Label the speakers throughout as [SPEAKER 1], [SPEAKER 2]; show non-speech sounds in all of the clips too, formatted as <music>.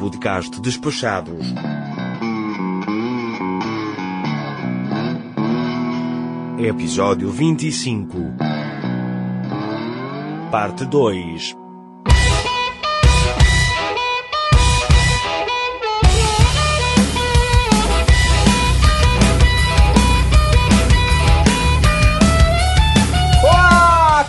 [SPEAKER 1] podcast Despachados. Episódio 25 Parte 2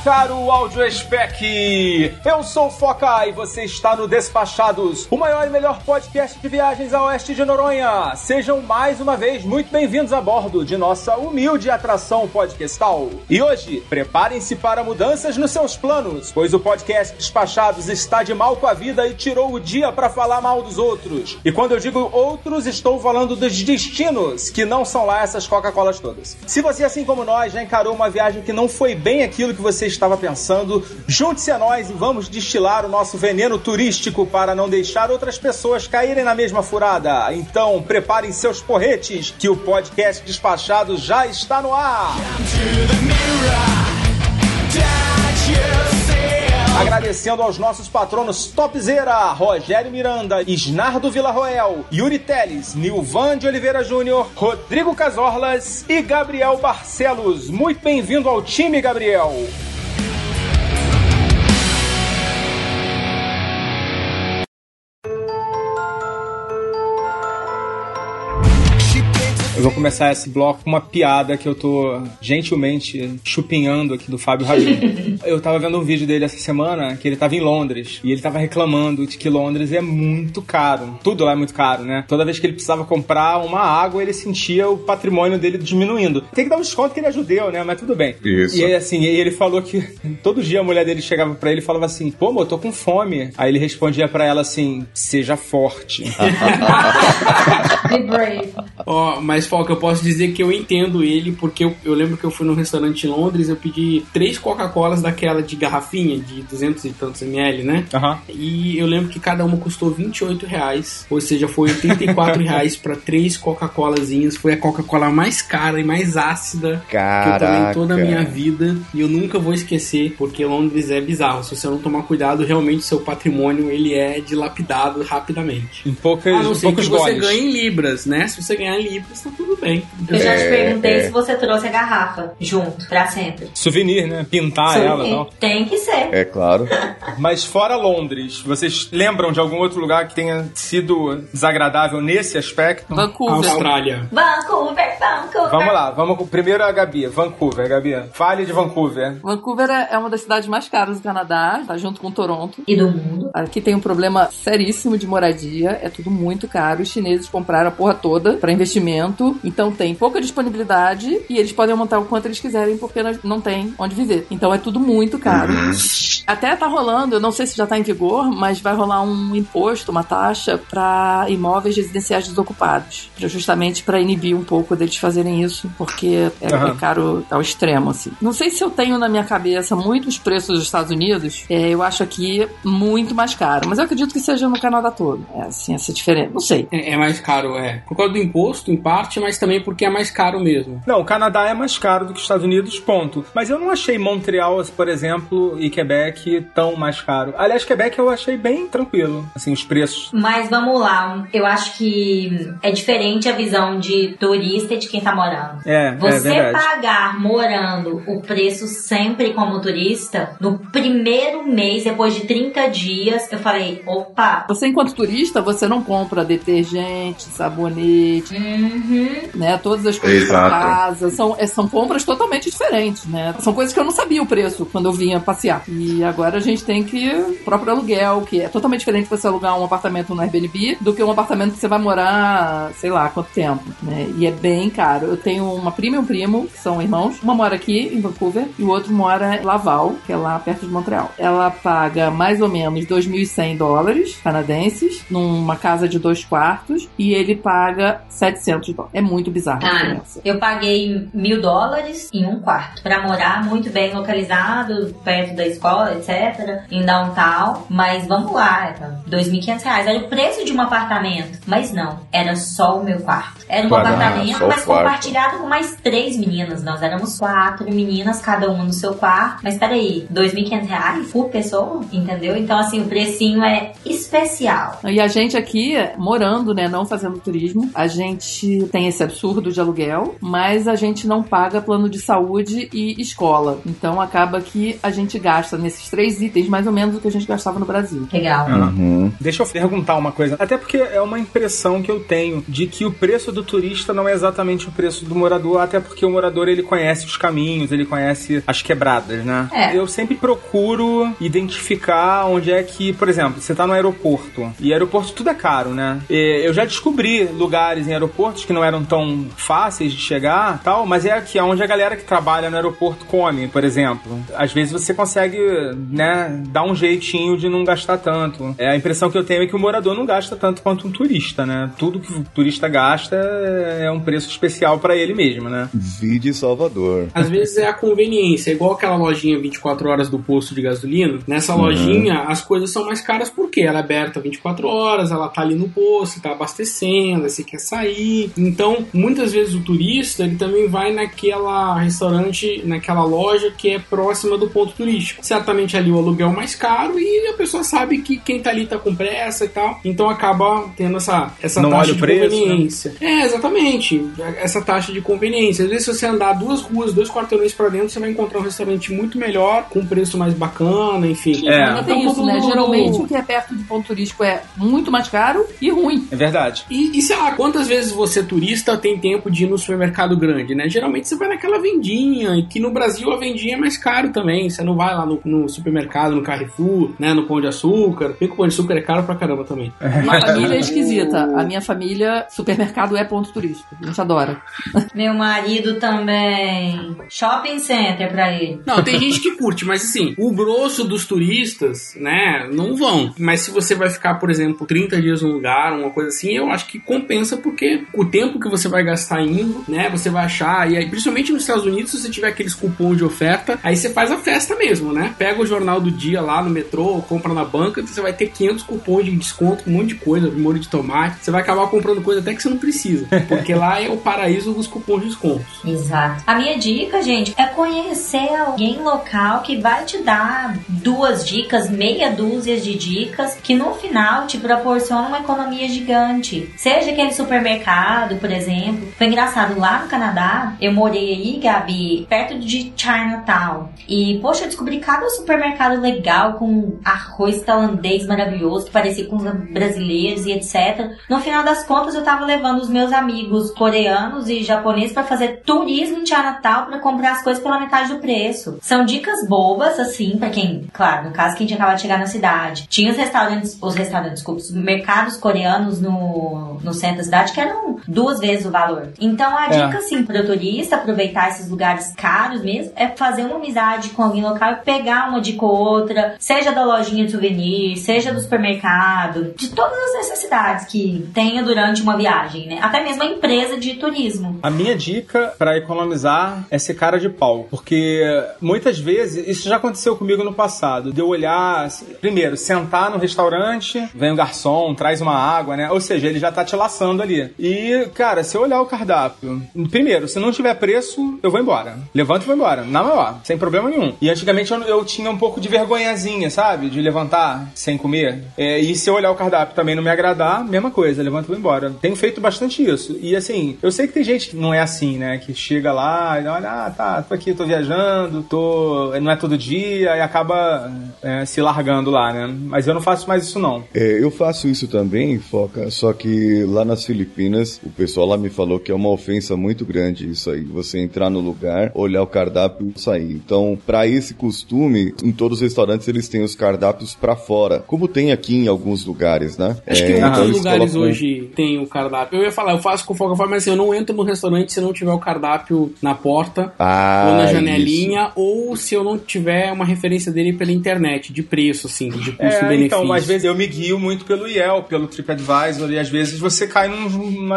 [SPEAKER 2] caro Audio Spec! Eu sou o Foca e você está no Despachados, o maior e melhor podcast de viagens a oeste de Noronha. Sejam mais uma vez muito bem-vindos a bordo de nossa humilde atração podcastal. E hoje, preparem-se para mudanças nos seus planos, pois o podcast Despachados está de mal com a vida e tirou o dia para falar mal dos outros. E quando eu digo outros, estou falando dos destinos, que não são lá essas Coca-Colas todas. Se você, assim como nós, já encarou uma viagem que não foi bem aquilo que você estava pensando, junte-se a nós e vamos destilar o nosso veneno turístico para não deixar outras pessoas caírem na mesma furada. Então, preparem seus porretes, que o podcast despachado já está no ar. Agradecendo aos nossos patronos Topzera, Rogério Miranda, Isnardo Villarroel, Yuri Teles, Nilvan de Oliveira Júnior, Rodrigo Casorlas e Gabriel Barcelos. Muito bem-vindo ao time, Gabriel. Eu vou começar esse bloco com uma piada que eu tô gentilmente chupinhando aqui do Fábio Rabin. <laughs> eu tava vendo um vídeo dele essa semana que ele tava em Londres e ele tava reclamando de que Londres é muito caro. Tudo lá é muito caro, né? Toda vez que ele precisava comprar uma água, ele sentia o patrimônio dele diminuindo. Tem que dar um desconto que ele é judeu, né? Mas tudo bem.
[SPEAKER 3] Isso.
[SPEAKER 2] E aí, assim, ele falou que <laughs> todo dia a mulher dele chegava para ele e falava assim: pô, eu tô com fome. Aí ele respondia para ela assim: seja forte. <laughs>
[SPEAKER 4] Be brave.
[SPEAKER 5] Ó, oh, mas Foca, eu posso dizer que eu entendo ele, porque eu, eu lembro que eu fui num restaurante em Londres, eu pedi três Coca-Colas daquela de garrafinha, de 200 e tantos ml, né?
[SPEAKER 2] Aham.
[SPEAKER 5] E eu lembro que cada uma custou 28 reais, ou seja, foi 84 <laughs> reais pra três Coca-Colazinhas. Foi a Coca-Cola mais cara e mais ácida
[SPEAKER 3] Caraca.
[SPEAKER 5] que eu tomei em toda a minha vida. E eu nunca vou esquecer, porque Londres é bizarro. Se você não tomar cuidado, realmente seu patrimônio ele é dilapidado rapidamente.
[SPEAKER 2] Em poucas,
[SPEAKER 5] A não ser
[SPEAKER 2] poucos
[SPEAKER 5] que você
[SPEAKER 2] goles.
[SPEAKER 5] ganhe em libras, né? Se você ganhar em libras, tá tudo bem.
[SPEAKER 4] Eu já te
[SPEAKER 3] É,
[SPEAKER 4] perguntei
[SPEAKER 3] é.
[SPEAKER 4] se você trouxe a garrafa junto, pra sempre.
[SPEAKER 2] Souvenir, né? Pintar
[SPEAKER 4] Sim,
[SPEAKER 2] ela e tal.
[SPEAKER 4] Tem que ser.
[SPEAKER 3] É claro. <laughs>
[SPEAKER 2] Mas fora Londres, vocês lembram de algum outro lugar que tenha sido desagradável nesse aspecto?
[SPEAKER 6] Vancouver.
[SPEAKER 5] Austrália.
[SPEAKER 4] Vancouver, Vancouver.
[SPEAKER 2] Vamos lá, vamos com primeiro a Gabi, Vancouver, Gabi. Fale de Vancouver.
[SPEAKER 6] Vancouver é é uma das cidades mais caras do Canadá, tá junto com Toronto.
[SPEAKER 4] E do mundo.
[SPEAKER 6] Aqui tem um problema seríssimo de moradia, é tudo muito caro. Os chineses compraram a porra toda para investimento, então tem pouca disponibilidade e eles podem montar o quanto eles quiserem porque não tem onde viver. Então é tudo muito caro. Até tá rolando, eu não sei se já tá em vigor, mas vai rolar um imposto, uma taxa para imóveis residenciais desocupados, pra- justamente para inibir um pouco deles fazerem isso, porque é,
[SPEAKER 2] Aham.
[SPEAKER 6] é caro ao extremo assim. Não sei se eu tenho na minha cabeça muitos preços dos Estados Unidos, é, eu acho aqui muito mais caro, mas eu acredito que seja no Canadá todo. É assim, essa diferença. Não sei.
[SPEAKER 5] É, é mais caro, é. Por causa do imposto, em parte, mas também porque é mais caro mesmo.
[SPEAKER 2] Não, o Canadá é mais caro do que os Estados Unidos, ponto. Mas eu não achei Montreal, por exemplo, e Quebec tão mais caro. Aliás, Quebec eu achei bem tranquilo, assim, os preços.
[SPEAKER 4] Mas vamos lá, eu acho que é diferente a visão de turista e de quem tá morando.
[SPEAKER 2] É, é
[SPEAKER 4] Você
[SPEAKER 2] verdade.
[SPEAKER 4] pagar morando o preço sempre como turista, no primeiro mês, depois de 30 dias, eu falei, opa,
[SPEAKER 6] Você, enquanto turista, você não compra detergente, sabonete,
[SPEAKER 4] uhum,
[SPEAKER 6] né? Todas as coisas pra
[SPEAKER 3] Exato.
[SPEAKER 6] casa. São, é, são compras totalmente diferentes, né? São coisas que eu não sabia o preço quando eu vinha passear. E agora a gente tem que. O próprio aluguel, que é totalmente diferente você alugar um apartamento no Airbnb do que um apartamento que você vai morar, sei lá, quanto tempo, né? E é bem caro. Eu tenho uma prima e um primo, que são irmãos. Uma mora aqui, em Vancouver, e o outro mora em Laval, que é lá perto de Montreal. Ela paga mais ou menos 2.100 dólares canadenses numa casa de dois quartos e ele paga 700 dólares. É muito bizarro
[SPEAKER 4] Cara,
[SPEAKER 6] diferença.
[SPEAKER 4] eu paguei mil dólares em um quarto pra morar muito bem localizado, perto da escola, etc. em downtown, mas vamos lá, era 2.500 reais. Era o preço de um apartamento. Mas não, era só o meu quarto. Era um apartamento, mas
[SPEAKER 3] quarto.
[SPEAKER 4] compartilhado com mais três meninas. Nós éramos quatro meninas, cada uma no seu quarto. Mas peraí, 2.500 reais por pessoa? Entendeu? Então, assim, o precinho é especial.
[SPEAKER 6] E a gente aqui, morando, né, não fazendo turismo, a gente tem esse absurdo de aluguel, mas a gente não paga plano de saúde e escola. Então acaba que a gente gasta nesses três itens mais ou menos o que a gente gastava no Brasil.
[SPEAKER 4] Legal.
[SPEAKER 3] Uhum.
[SPEAKER 2] Deixa eu perguntar uma coisa, até porque é uma impressão que eu tenho de que o preço do turista não é exatamente o preço do morador, até porque o morador ele conhece os caminhos, ele conhece as quebradas, né?
[SPEAKER 4] É.
[SPEAKER 2] Eu sempre procuro identificar onde é que, por exemplo, você tá no aeroporto, e aeroporto tudo é caro, né? E eu já descobri lugares em aeroportos que não eram tão fáceis de chegar, tal, mas é aqui onde a galera que trabalha no aeroporto come, por exemplo. Às vezes você consegue, né, dar um jeitinho de não gastar tanto. É, a impressão que eu tenho é que o morador não gasta tanto quanto um turista, né? Tudo que o turista gasta é um preço especial pra ele mesmo, né?
[SPEAKER 3] Vide Salvador.
[SPEAKER 5] Às vezes é a conveniência, é igual aquela lojinha 24 horas do posto de gasolina. Nessa
[SPEAKER 3] Uhum.
[SPEAKER 5] lojinha, as coisas são mais caras porque ela é aberta 24 horas, ela tá ali no posto, tá abastecendo, aí você quer sair. Então, muitas vezes o turista, ele também vai naquela restaurante, naquela loja que é próxima do ponto turístico. Certamente ali o aluguel é mais caro e a pessoa sabe que quem tá ali tá com pressa e tal. Então acaba tendo essa, essa
[SPEAKER 2] Não
[SPEAKER 5] taxa de
[SPEAKER 2] preço, né?
[SPEAKER 5] conveniência. É, exatamente. Essa taxa de conveniência. Às vezes, se você andar duas ruas, dois quarteirões pra dentro, você vai encontrar um restaurante muito melhor, com um preço mais bacana, enfim.
[SPEAKER 2] É.
[SPEAKER 6] Ainda tem
[SPEAKER 5] Então,
[SPEAKER 6] isso, né? Geralmente o que é perto de ponto turístico é muito mais caro e ruim.
[SPEAKER 2] É verdade.
[SPEAKER 5] E, e sei lá, quantas vezes você, turista, tem tempo de ir no supermercado grande, né? Geralmente você vai naquela vendinha, e que no Brasil a vendinha é mais caro também. Você não vai lá no, no supermercado, no Carrefour, né? No Pão de Açúcar. Que o Pão de Açúcar é caro pra caramba também.
[SPEAKER 6] Minha família é esquisita. A minha família, supermercado é ponto turístico. A gente adora. <laughs>
[SPEAKER 4] Meu marido também. Shopping center pra ele.
[SPEAKER 5] Não, tem gente que curte, mas assim, o grosso dos turistas, né, não vão. Mas se você vai ficar, por exemplo, 30 dias num lugar, uma coisa assim, eu acho que compensa porque o tempo que você vai gastar indo, né, você vai achar, e aí, principalmente nos Estados Unidos, se você tiver aqueles cupons de oferta, aí você faz a festa mesmo, né? Pega o jornal do dia lá no metrô, compra na banca, você vai ter 500 cupons de desconto, um monte de coisa, molho de tomate, você vai acabar comprando coisa até que você não precisa, <laughs> porque lá é o paraíso dos cupons de descontos.
[SPEAKER 4] Exato. A minha dica, gente, é conhecer alguém local que vai te dar duas dicas, meia dúzia de dicas, que no final te proporciona uma economia gigante. Seja aquele supermercado, por exemplo. Foi engraçado, lá no Canadá, eu morei aí, Gabi, perto de Chinatown. E, poxa, eu descobri cada supermercado legal, com arroz tailandês maravilhoso, que parecia com os brasileiros e etc. No final das contas, eu tava levando os meus amigos coreanos e japoneses pra fazer turismo em Chinatown pra comprar as coisas pela metade do preço. São dicas bobas, assim, pra quem, claro, no caso, quem tinha acabado de chegar na cidade. Tinha os restaurantes, os restaurantes, desculpa, os mercados coreanos no, no centro da cidade que eram duas vezes o valor. Então, a
[SPEAKER 2] É.
[SPEAKER 4] dica, assim, pro turista aproveitar esses lugares caros mesmo, é fazer uma amizade com alguém local e pegar uma dica ou outra, seja da lojinha de souvenir, seja do supermercado, de todas as necessidades que tenha durante uma viagem, né? Até mesmo a empresa de turismo.
[SPEAKER 2] A minha dica pra economizar é ser cara de pau, porque muitas vezes isso já aconteceu comigo no passado, de eu olhar, primeiro, sentar no restaurante, vem o garçom, traz uma água, né? Ou seja, ele já tá te laçando ali. E, cara, se eu olhar o cardápio, primeiro, se não tiver preço, eu vou embora. Levanto e vou embora, na maior, sem problema nenhum. E antigamente eu, eu tinha um pouco de vergonhazinha, sabe? De levantar sem comer. É, e se eu olhar o cardápio também não me agradar, mesma coisa, levanto e vou embora. Tenho feito bastante isso. E assim, eu sei que tem gente que não é assim, né? Que chega lá e olha, ah, tá, tô aqui, tô viajando, tô. Não é todo dia, e acaba é, se largando lá, né? Mas eu não faço mais isso, não.
[SPEAKER 3] É, eu faço isso também, Foca, só que lá nas Filipinas, o pessoal lá me falou que é uma ofensa muito grande isso aí. Você entrar no lugar, olhar o cardápio e sair. Então, pra esse costume, em todos os restaurantes eles têm os cardápios pra fora. Como tem aqui em alguns lugares, né?
[SPEAKER 5] Acho que
[SPEAKER 3] É,
[SPEAKER 5] muitos
[SPEAKER 3] eles
[SPEAKER 5] lugares
[SPEAKER 3] colocam-
[SPEAKER 5] hoje tem o cardápio. Eu ia falar, eu faço com folga, mas assim, eu não entro no restaurante se não tiver o cardápio na porta
[SPEAKER 3] Ah,
[SPEAKER 5] ou na janelinha, ou se eu não tiver uma referência dele pela internet, de preço, assim, de
[SPEAKER 2] É,
[SPEAKER 5] custo-benefício.
[SPEAKER 2] então, às vezes eu me guio muito pelo Yelp, pelo TripAdvisor, e às vezes você cai num,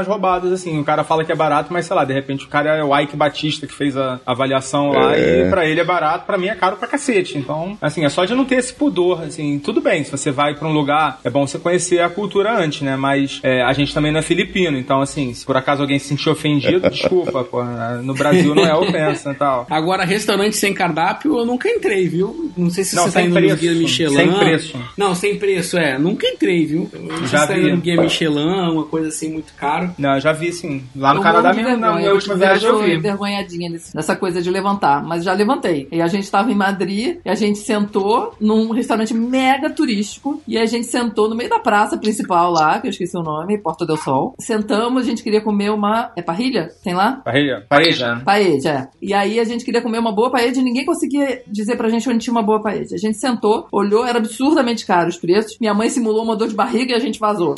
[SPEAKER 2] roubadas, assim. O cara fala que é barato, mas sei lá, de repente o cara é o Ike Batista que fez a avaliação lá
[SPEAKER 3] É.
[SPEAKER 2] e pra ele é barato, pra mim é caro pra cacete. Então, assim, é só pode não ter esse pudor, assim, tudo bem, se você vai pra um lugar, é bom você conhecer a cultura antes, né? Mas é, a gente também não é filipino, então assim, se por acaso alguém se sentir ofendido, <laughs> desculpa, pô, no Brasil não é ofensa e tal.
[SPEAKER 5] Agora, restaurante sem cardápio, eu nunca entrei, viu? Não sei se
[SPEAKER 2] Não,
[SPEAKER 5] você tá indo no
[SPEAKER 2] preço.
[SPEAKER 5] Guia Michelin.
[SPEAKER 2] Sem preço.
[SPEAKER 5] Não, sem preço, é. Nunca entrei, viu? Não sei
[SPEAKER 2] Já
[SPEAKER 5] se tá indo no Guia Michelin, uma coisa assim muito caro.
[SPEAKER 2] Não, eu já vi sim. Lá no
[SPEAKER 6] Eu
[SPEAKER 2] Canadá mesmo, na
[SPEAKER 6] vergonha,
[SPEAKER 2] minha
[SPEAKER 6] eu
[SPEAKER 2] última viagem eu vi.
[SPEAKER 6] envergonhadinha nessa coisa de levantar, mas já levantei. E a gente tava em Madrid e a gente sentou num restaurante mega turístico e a gente sentou no meio da praça principal lá, que eu esqueci o nome, Porta del Sol. Sentamos, a gente queria comer uma. É parrilha? Tem lá?
[SPEAKER 2] Pareja? Pareja.
[SPEAKER 6] Paella, é. E aí a gente queria comer uma boa paella e ninguém conseguia dizer pra gente onde tinha uma boa paella. A gente sentou, olhou, era absurdamente caro os preços. Minha mãe simulou uma dor de barriga e a gente vazou.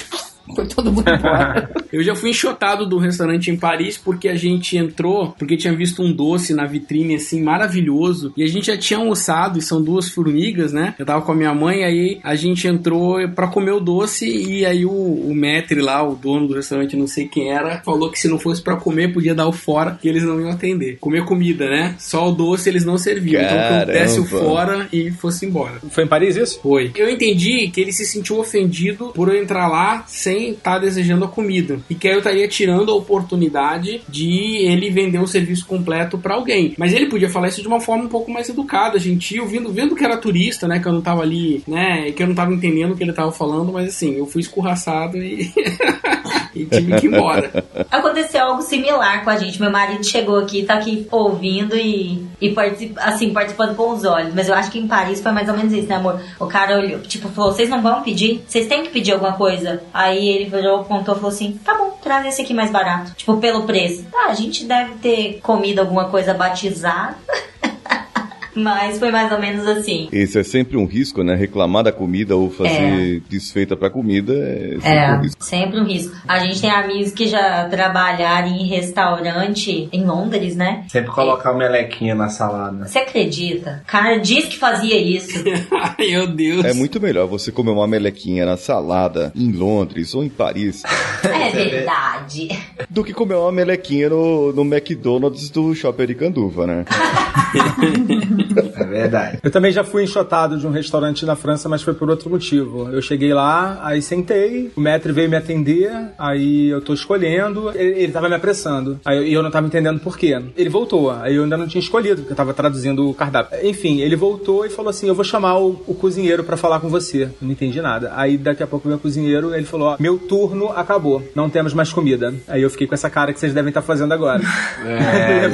[SPEAKER 6] Foi todo mundo embora. <laughs>
[SPEAKER 5] Eu já fui enxotado do restaurante em Paris porque a gente entrou, porque tinha visto um doce na vitrine assim maravilhoso e a gente já tinha almoçado e são duas formigas, né? Eu tava com a minha mãe, aí a gente entrou pra comer o doce e aí o, o maître lá, o dono do restaurante, não sei quem era, falou que se não fosse pra comer podia dar o fora que eles não iam atender. Comer comida, né? Só o doce eles não serviam, então que eu desse o
[SPEAKER 3] Caramba.
[SPEAKER 5] fora e fosse embora.
[SPEAKER 2] Foi em Paris isso?
[SPEAKER 5] Foi. Eu entendi que ele se sentiu ofendido por eu entrar lá sem estar desejando a comida. E que aí eu estaria tirando a oportunidade de ele vender o serviço completo pra alguém. Mas ele podia falar isso de uma forma um pouco mais educada, gentil, vendo, vendo que era turista, né? Que eu não tava ali, né? Que eu não tava entendendo o que ele tava falando, mas assim, eu fui escorraçado e. <laughs> e tive que ir embora.
[SPEAKER 4] Aconteceu algo similar com a gente. Meu marido chegou aqui, tá aqui ouvindo e, e assim, participando com os olhos. Mas eu acho que em Paris foi mais ou menos isso, né, amor? O cara olhou, tipo, falou: vocês não vão pedir? Vocês têm que pedir alguma coisa? Aí ele virou, apontou e falou assim: tá bom, traz esse aqui mais barato. Tipo, pelo preço. Tá, a gente deve ter comido alguma coisa batizada. Mas foi mais ou menos assim.
[SPEAKER 3] Esse é sempre um risco, né? Reclamar da comida ou fazer desfeita pra comida é sempre um
[SPEAKER 4] É,
[SPEAKER 3] risco.
[SPEAKER 4] sempre um risco. A gente tem amigos que já trabalharam em restaurante em Londres, né?
[SPEAKER 7] Sempre colocar uma melequinha na salada.
[SPEAKER 4] Você acredita? O cara disse que fazia isso.
[SPEAKER 5] Ai, <laughs> meu Deus.
[SPEAKER 3] É muito melhor você comer uma melequinha na salada em Londres ou em Paris
[SPEAKER 4] É verdade.
[SPEAKER 3] do que comer uma melequinha no, no McDonald's do Shopping de Canduva, né? <laughs>
[SPEAKER 7] É verdade.
[SPEAKER 2] Eu também já fui enxotado de um restaurante na França, mas foi por outro motivo. Eu cheguei lá, aí sentei, o maître veio me atender, aí eu tô escolhendo, ele, ele tava me apressando. Aí eu, e eu não tava entendendo por quê. Ele voltou, aí eu ainda não tinha escolhido, porque eu tava traduzindo o cardápio. Enfim, ele voltou e falou assim: Eu vou chamar o, o cozinheiro pra falar com você. Eu não entendi nada. Aí daqui a pouco o cozinheiro, ele falou: Ó, meu turno acabou, não temos mais comida. Aí eu fiquei com essa cara que vocês devem estar fazendo agora.
[SPEAKER 7] É.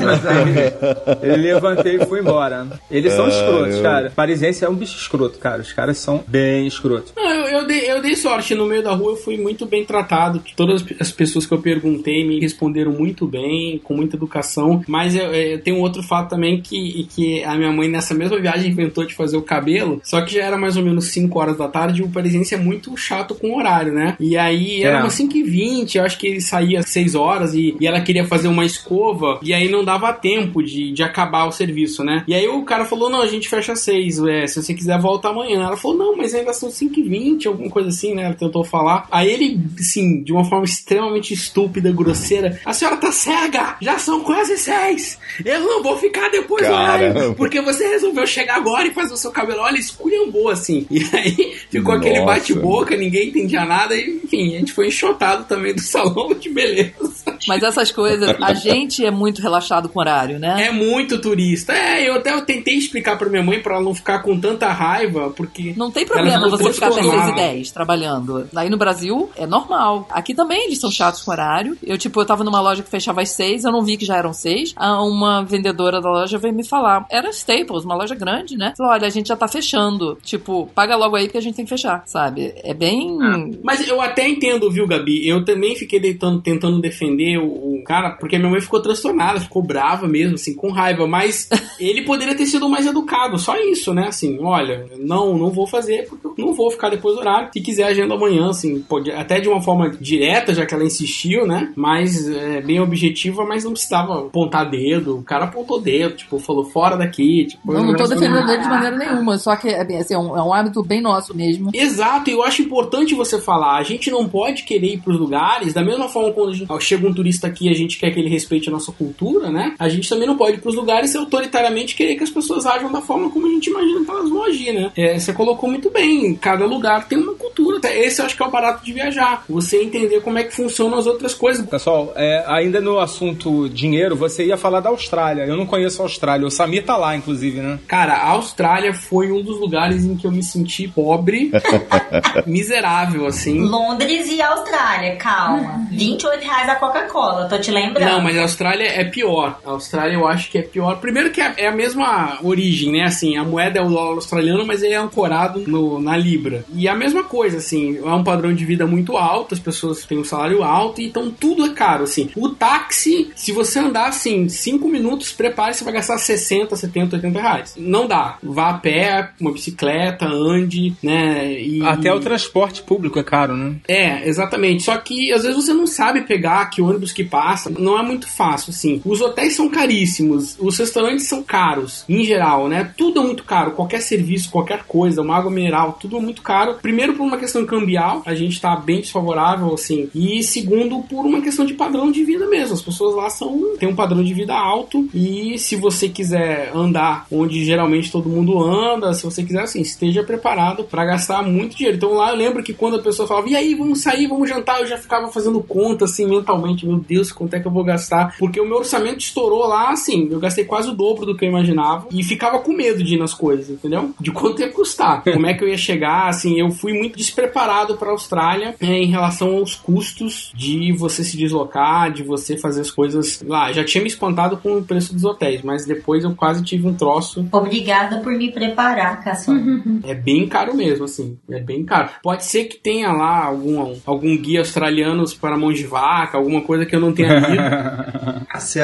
[SPEAKER 7] <laughs>
[SPEAKER 2] Ele levantei e fui embora. Eles são escrotos,
[SPEAKER 3] eu-
[SPEAKER 2] cara. Parisiense é um bicho escroto, cara. Os caras são bem escrotos.
[SPEAKER 5] Não, eu, eu dei, eu dei sorte. No meio da rua eu fui muito bem tratado. Todas as pessoas que eu perguntei me responderam muito bem, com muita educação. Mas eu, eu tenho outro fato também que, que a minha mãe, nessa mesma viagem, inventou de fazer o cabelo. Só que já era mais ou menos 5 horas da tarde e o parisiense é muito chato com o horário, né? E aí era
[SPEAKER 2] É.
[SPEAKER 5] umas 5 e 20 eu acho que ele saía às 6 horas e, e ela queria fazer uma escova. E aí não dava tempo de, de acabar o serviço, né? E aí o cara falou: não, a gente fecha às 6. É, se você quiser, volta amanhã. Ela falou: não, mas ainda são 5 e 20 alguma coisa assim, né? Ela tentou falar. Aí ele, assim, de uma forma extremamente estúpida, grosseira: a senhora tá cega! Já são quase 6! Eu não vou ficar depois do horário, porque você resolveu chegar agora e fazer o seu cabelo. Olha, esculhambou assim. E aí ficou aquele
[SPEAKER 3] Nossa.
[SPEAKER 5] bate-boca, ninguém entendia nada. E, enfim, a gente foi enxotado também do <laughs> salão de beleza.
[SPEAKER 6] Mas essas coisas, a gente é muito relaxado com horário, né?
[SPEAKER 5] É muito turista. É, eu até eu tentei explicar pra minha mãe pra ela não ficar com tanta raiva, porque.
[SPEAKER 6] Não tem problema você ficar até 6 e
[SPEAKER 5] transtornada.
[SPEAKER 6] 10 trabalhando. Aí no Brasil é normal. Aqui também eles são chatos com horário. Eu, tipo, eu tava numa loja que fechava às 6, eu não vi que já eram 6. Uma vendedora da loja veio me falar. Era Staples, uma loja grande, né? Falou: olha, a gente já tá fechando. Tipo, paga logo aí porque a gente tem que fechar, sabe? É bem.
[SPEAKER 5] Mas eu até entendo, viu, Gabi? Eu também fiquei deitando, tentando defender o, o cara, porque minha mãe ficou transtornada, ficou brava mesmo, assim, com raiva. Mas <laughs> ele poderia ter sido mais educado, só isso, né? Assim, olha, não, não vou fazer porque eu não vou ficar depois do horário. Se quiser, agenda amanhã, assim, pode, até de uma forma direta, já que ela insistiu, né? Mas é, bem objetiva, mas não precisava apontar dedo. O cara apontou dedo, tipo, falou fora daqui. Tipo,
[SPEAKER 6] Não, não tô defendendo de maneira nenhuma, só que é, assim, é, um, é um hábito bem nosso mesmo.
[SPEAKER 5] Exato, e eu acho importante você falar. A gente não pode querer ir pros lugares, da mesma forma quando a gente, ó, chega um turista aqui a gente quer que ele respeite a nossa cultura, né? A gente também não pode ir pros lugares e autoritariamente querer que as pessoas ajam da forma como a gente imagina que elas vão agir, né? É, você colocou muito bem, cada lugar tem uma cultura. Esse eu acho que é o barato de viajar. Você entender como é que funcionam as outras coisas.
[SPEAKER 2] Pessoal, é, ainda no assunto dinheiro, você ia falar da Austrália. Eu não conheço a Austrália. O Samir tá lá, inclusive, né?
[SPEAKER 5] Cara, a Austrália foi um dos lugares em que eu me senti pobre, <laughs> miserável, assim.
[SPEAKER 4] Londres e Austrália, calma. 28 reais a Coca-Cola, tô te lembrando.
[SPEAKER 5] Não, mas a Austrália é pior. A Austrália eu acho que é pior. Primeiro que é é a mesma origem, né? Assim, a moeda é o dólar australiano, mas ele é ancorado no- na libra. E a mesma coisa, assim, é um padrão de vida muito alto, as pessoas têm um salário alto, então tudo é caro, assim. O táxi, se você andar, assim, 5 minutos, prepare, você vai gastar 60, 70, 80 reais. Não dá. Vá a pé, uma bicicleta, ande, né? E...
[SPEAKER 2] Até o transporte público é caro, né?
[SPEAKER 5] É, exatamente. Só que às vezes você não sabe pegar que ônibus que passa. Não é muito fácil, assim. Os hotéis são caríssimos, os restaurantes são caros, em geral, né? Tudo é muito caro. Qualquer serviço, qualquer coisa, uma água mineral, tudo é muito caro. Primeiro, por uma questão cambial, a gente tá bem desfavorável, assim. E segundo, por uma questão de padrão de vida mesmo. As pessoas lá são têm um padrão de vida alto. E se você quiser andar onde geralmente todo mundo anda, se você quiser, assim, esteja preparado para gastar muito dinheiro. Então lá eu lembro que quando a pessoa falava, e aí, vamos sair, vamos jantar, eu já ficava fazendo conta assim mentalmente, meu Deus, quanto é que eu vou gastar? Porque o meu orçamento estourou lá, assim, eu gastei quase o dobro do que eu imaginava e ficava com medo de ir nas coisas, entendeu? De quanto ia custar, <laughs> como é que eu ia chegar, assim, eu fui muito despreparado para a Austrália é, em relação aos custos de você se deslocar, de você fazer as coisas lá. Já tinha me espantado com o preço dos hotéis, mas depois eu quase tive um troço
[SPEAKER 4] Obrigada por me preparar, Caçula.
[SPEAKER 5] é bem caro mesmo, assim. É bem caro. Pode ser que tenha lá algum, algum guia australiano para mão de vaca, alguma coisa que eu não tenha lido.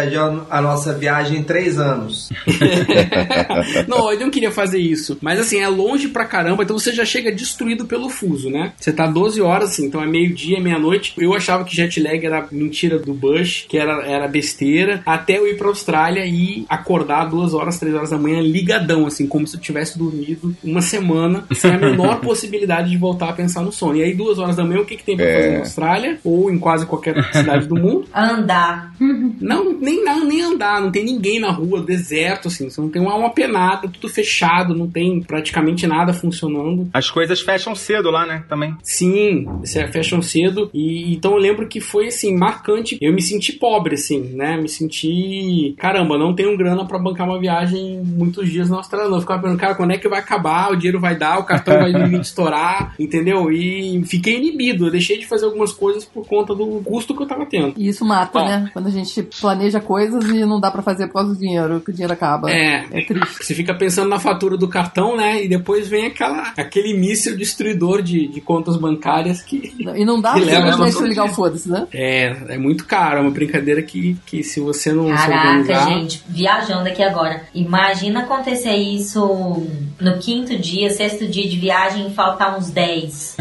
[SPEAKER 7] Adiou <laughs> a nossa viagem em três anos. <laughs> <laughs>
[SPEAKER 5] não, eu não queria fazer isso. Mas assim, é longe pra caramba, então você já chega destruído pelo fuso, né? Você tá 12 horas, assim, então é meio-dia, meia-noite. Eu achava que jet lag era mentira do Bush, que era, era besteira, até eu ir pra Austrália e acordar duas horas, três horas da manhã ligadão, assim, como se eu tivesse dormido uma semana, sem a menor <laughs> possibilidade de voltar a pensar no sono. E aí, duas horas da manhã, o que, que tem pra
[SPEAKER 3] É.
[SPEAKER 5] fazer na Austrália? Ou em quase qualquer cidade do mundo?
[SPEAKER 4] Andar.
[SPEAKER 5] Não, nem, não, nem andar, não tem ninguém na rua, deserto, assim, você não tem uma alma penada, tudo fechado, não tem praticamente nada funcionando.
[SPEAKER 2] As coisas fecham cedo lá, né? Também.
[SPEAKER 5] Sim, fecham cedo, e então eu lembro que foi, assim, marcante. Eu me senti pobre, assim, né? Me senti, caramba, não tenho grana pra bancar uma viagem muitos dias na Austrália, não. Eu ficava pensando, cara, quando é que vai acabar, o dinheiro vai dar, o cartão vai me estourar, <laughs> entendeu? E fiquei inibido, eu deixei de fazer algumas coisas por conta do custo que eu tava tendo.
[SPEAKER 6] E isso mata,
[SPEAKER 5] Ó.
[SPEAKER 6] né? Quando a gente planeja coisas e não dá pra fazer por causa do dinheiro, que o dinheiro acaba.
[SPEAKER 5] É.
[SPEAKER 6] É triste.
[SPEAKER 5] Você fica pensando na fatura do cartão, né? E depois vem aquela, aquele míssil destruidor de, de contas bancárias que.
[SPEAKER 6] E não dá pra ligar o foda-se, né?
[SPEAKER 5] É, é muito caro, é uma brincadeira que, que se você não se
[SPEAKER 4] Caraca,
[SPEAKER 5] organizar.
[SPEAKER 4] gente, viajando aqui agora. Imagina acontecer isso no quinto dia, sexto dia de viagem e faltar uns 10.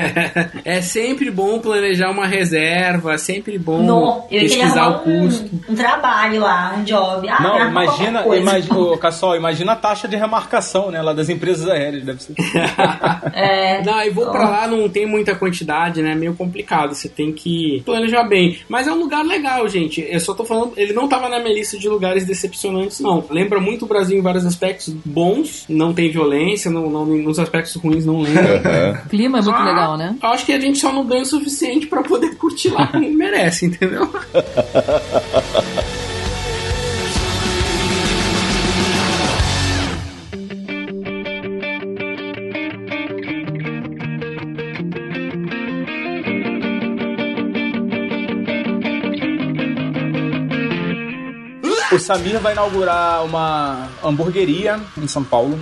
[SPEAKER 4] <laughs>
[SPEAKER 5] é sempre bom planejar uma reserva, é sempre bom
[SPEAKER 4] No,
[SPEAKER 5] pesquisar o custo.
[SPEAKER 4] um, um trabalho lá, um job. Ah,
[SPEAKER 2] Não, imagina, imagina, ô, Cassol, imagina a taxa de remarcação, né? Lá das empresas aéreas, deve ser. <laughs>
[SPEAKER 4] É,
[SPEAKER 5] Não, e vou pra lá, não tem muita quantidade, né? É meio complicado. Você tem que planejar bem. Mas é um lugar legal, gente. Eu só tô falando, ele não tava na minha lista de lugares decepcionantes, não. Lembra muito o Brasil em vários aspectos bons. Não tem violência, não, não, nos aspectos ruins não lembra. <laughs>
[SPEAKER 6] O clima é muito
[SPEAKER 5] Só-
[SPEAKER 6] legal, né?
[SPEAKER 5] Eu acho que a gente só não ganha o suficiente pra poder <laughs> curtir lá como merece, entendeu?
[SPEAKER 2] Samir vai inaugurar uma hamburgueria em São Paulo.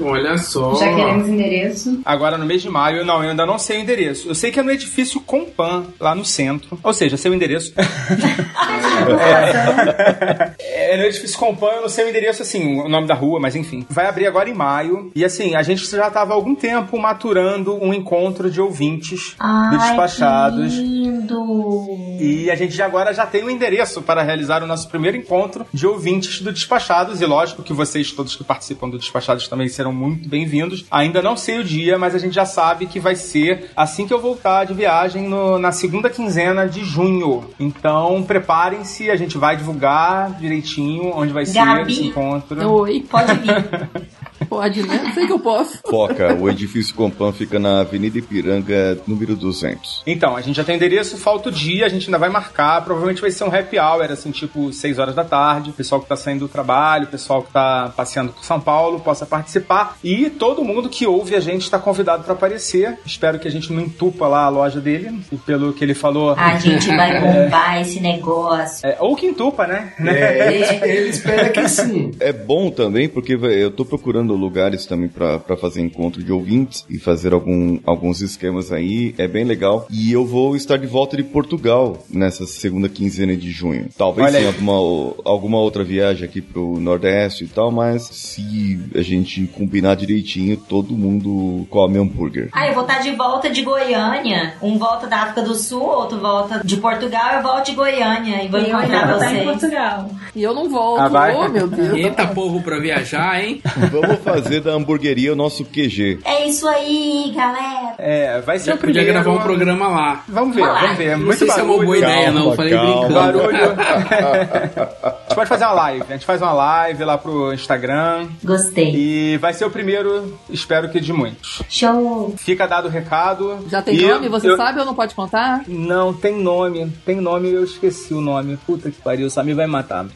[SPEAKER 5] Olha só.
[SPEAKER 8] Já queremos endereço.
[SPEAKER 2] Agora no mês de maio, não, eu ainda não sei o endereço. Eu sei que é no edifício Compan, lá no centro. Ou seja, sei o endereço. <laughs> <laughs> é, é no edifício Compan, eu não sei o endereço, assim, o nome da rua, mas enfim. Vai abrir agora em maio. E assim, a gente já estava há algum tempo maturando um encontro de ouvintes do
[SPEAKER 4] Ai,
[SPEAKER 2] Despachados.
[SPEAKER 4] que lindo.
[SPEAKER 2] E a gente já agora já tem o endereço para realizar o nosso primeiro encontro de ouvintes do Despachados. E lógico que vocês todos que participam do Despachados também serão muito bem-vindos. Ainda não sei o dia, mas a gente já sabe que vai ser assim que eu voltar de viagem no- na segunda quinzena de junho. Então preparem-se, a gente vai divulgar direitinho onde vai ser
[SPEAKER 4] Gabi.
[SPEAKER 2] esse encontro.
[SPEAKER 6] Oi,
[SPEAKER 4] Pode vir. <laughs>
[SPEAKER 6] pode, né? Sei que eu posso.
[SPEAKER 3] Foca, o edifício Compan fica na Avenida Ipiranga, número 200.
[SPEAKER 2] Então, a gente já tem endereço, falta o dia, a gente ainda vai marcar. Provavelmente vai ser um happy hour, assim, tipo 6 horas da tarde. O pessoal que tá saindo do trabalho, o pessoal que tá passeando por São Paulo possa participar. E todo mundo que ouve a gente está convidado para aparecer. Espero que a gente não entupa lá a loja dele. E pelo que ele falou.
[SPEAKER 4] A gente vai <laughs> bombar esse negócio.
[SPEAKER 2] é, ou que entupa, né?
[SPEAKER 7] É, ele, espera que sim.
[SPEAKER 3] É bom também, porque eu tô procurando lugares também pra pra fazer encontro de ouvintes e fazer algum, alguns esquemas aí. É bem legal. E eu vou estar de volta de Portugal nessa segunda quinzena de junho. Talvez tenha alguma, alguma outra viagem aqui pro Nordeste e tal, mas se a gente combinar direitinho, todo mundo come hambúrguer.
[SPEAKER 4] Ah, eu vou estar de volta de Goiânia. Um volta da África do Sul, outro volta de Portugal, eu volto de Goiânia. E vou
[SPEAKER 8] Eu
[SPEAKER 4] encontrar
[SPEAKER 8] estar em
[SPEAKER 4] vocês.
[SPEAKER 8] Portugal.
[SPEAKER 6] E eu não volto.
[SPEAKER 2] Ah, vai?
[SPEAKER 6] oh, meu Deus.
[SPEAKER 5] Eita povo pra viajar, hein?
[SPEAKER 3] Vamos fazer da hamburgueria o nosso QG.
[SPEAKER 4] É isso aí, galera.
[SPEAKER 2] É, vai ser
[SPEAKER 5] Já
[SPEAKER 2] o
[SPEAKER 5] podia
[SPEAKER 2] primeiro.
[SPEAKER 5] gravar um programa lá.
[SPEAKER 2] Vamos ver,
[SPEAKER 4] Vamos
[SPEAKER 2] ver.
[SPEAKER 5] Não
[SPEAKER 2] Muito
[SPEAKER 5] sei se é uma
[SPEAKER 2] barulho.
[SPEAKER 5] boa ideia, não.
[SPEAKER 3] Calma,
[SPEAKER 5] Falei
[SPEAKER 3] calma.
[SPEAKER 5] brincando.
[SPEAKER 2] Barulho. <laughs> a gente pode fazer uma live. A gente faz uma live lá pro Instagram.
[SPEAKER 4] Gostei.
[SPEAKER 2] E vai ser o primeiro, espero que de muitos.
[SPEAKER 4] Show.
[SPEAKER 2] Fica dado o recado.
[SPEAKER 6] Já tem
[SPEAKER 2] E
[SPEAKER 6] nome? Você
[SPEAKER 2] eu-
[SPEAKER 6] sabe ou não pode contar?
[SPEAKER 2] Não, tem nome. Tem nome eu esqueci o nome. Puta que pariu, o Samir vai matar.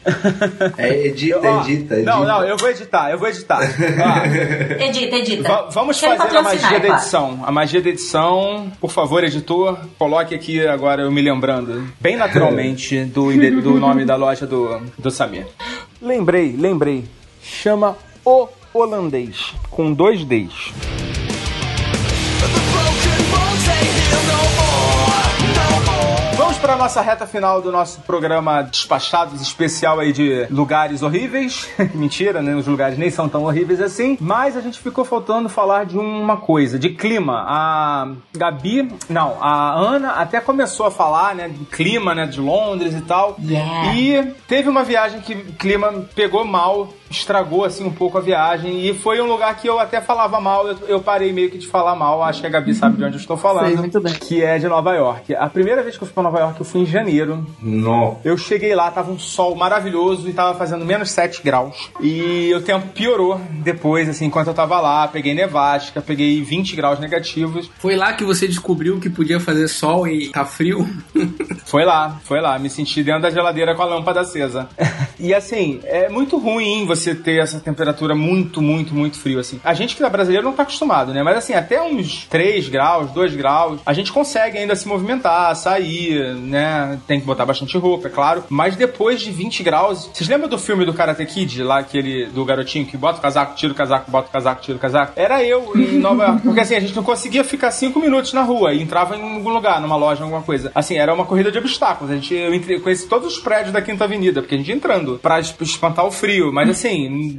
[SPEAKER 7] É, edita, edita, edita.
[SPEAKER 2] Não, não, eu vou editar, eu vou editar. <laughs> Ó, <laughs>
[SPEAKER 4] Edita, edita.
[SPEAKER 2] va- vamos
[SPEAKER 4] Quero
[SPEAKER 2] fazer a magia
[SPEAKER 4] é
[SPEAKER 2] da edição. A magia da edição, por favor, editor, coloque aqui agora eu me lembrando, bem naturalmente, <laughs> do, do nome da loja do, do Samir. Lembrei, lembrei. Chama O Holandês, com dois Ds. Para nossa reta final do nosso programa Despachados especial aí de lugares horríveis. <laughs> Mentira, né? Os lugares nem são tão horríveis assim. Mas a gente ficou faltando falar de uma coisa, de clima. A Gabi, não, a Ana até começou a falar, né, de clima, né, de Londres e tal.
[SPEAKER 4] Yeah.
[SPEAKER 2] E teve uma viagem que o clima pegou mal, estragou assim um pouco a viagem. E foi um lugar que eu até falava mal, eu, eu parei meio que de falar mal. Acho que a Gabi sabe de onde eu estou falando.
[SPEAKER 6] Sei muito bem.
[SPEAKER 2] Que é de Nova York. A primeira vez que eu fui pra Nova York, eu fui em janeiro.
[SPEAKER 7] Não.
[SPEAKER 2] Eu cheguei lá, tava um sol maravilhoso e tava fazendo menos 7 graus. E o tempo piorou depois, assim, enquanto eu tava lá. Peguei nevasca, peguei 20 graus negativos.
[SPEAKER 5] Foi lá que você descobriu que podia fazer sol e tá frio? <laughs>
[SPEAKER 2] Foi lá, foi lá. Me senti dentro da geladeira com a lâmpada acesa. <laughs> e assim, é muito ruim você ter essa temperatura muito, muito, muito frio, assim. A gente que é brasileiro não tá acostumado, né? Mas assim, até uns 3 graus, 2 graus, a gente consegue ainda se movimentar, sair, né? Tem que botar bastante roupa, é claro. Mas depois de 20 graus. Vocês lembram do filme do Karate Kid, lá aquele do garotinho que bota o casaco, tira o casaco, bota o casaco, tira o casaco? Era eu em Nova York. Porque assim, a gente não conseguia ficar 5 minutos na rua e entrava em algum lugar, numa loja, alguma coisa. Assim, era uma corrida de obstáculos. A gente, eu entrei, conheci todos os prédios da Quinta Avenida, porque a gente ia entrando pra es- espantar o frio. Mas assim,